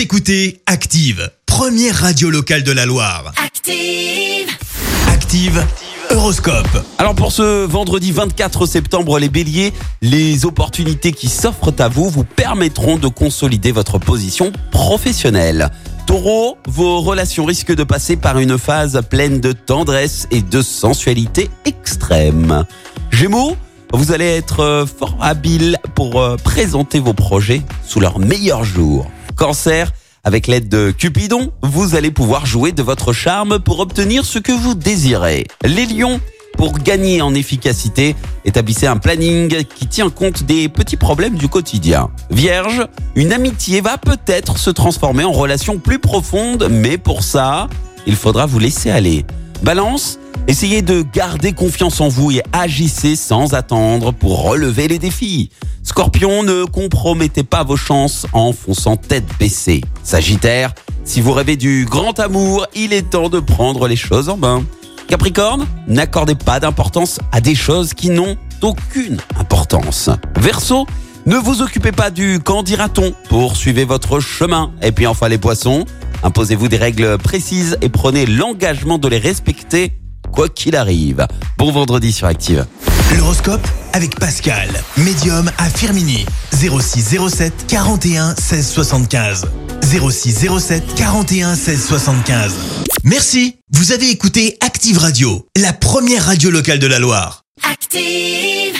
Vous écoutez Active, première radio locale de la Loire. Active. Active, Horoscope. Alors pour ce vendredi 24 septembre, les béliers, les opportunités qui s'offrent à vous vous permettront de consolider votre position professionnelle. Taureau, vos relations risquent de passer par une phase pleine de tendresse et de sensualité extrême. Gémeaux, vous allez être euh, fort habile pour euh, présenter vos projets sous leur meilleur jour. Cancer, avec l'aide de Cupidon, vous allez pouvoir jouer de votre charme pour obtenir ce que vous désirez. Les lions, pour gagner en efficacité, établissez un planning qui tient compte des petits problèmes du quotidien. Vierge, une amitié va peut-être se transformer en relation plus profonde, mais pour ça, il faudra vous laisser aller. Balance, essayez de garder confiance en vous et agissez sans attendre pour relever les défis. Scorpion, ne compromettez pas vos chances en fonçant tête baissée. Sagittaire, si vous rêvez du grand amour, il est temps de prendre les choses en main. Capricorne, n'accordez pas d'importance à des choses qui n'ont aucune importance. Verseau, ne vous occupez pas du quand dira-t-on, poursuivez votre chemin. Et puis enfin les poissons, imposez-vous des règles précises et prenez l'engagement de les respecter quoi qu'il arrive. Bon vendredi sur Active. L'horoscope avec Pascal, médium à Firmini. 06 07 41 16 75. 06 07 41 16 75. Merci. Vous avez écouté Active Radio, la première radio locale de la Loire. Active.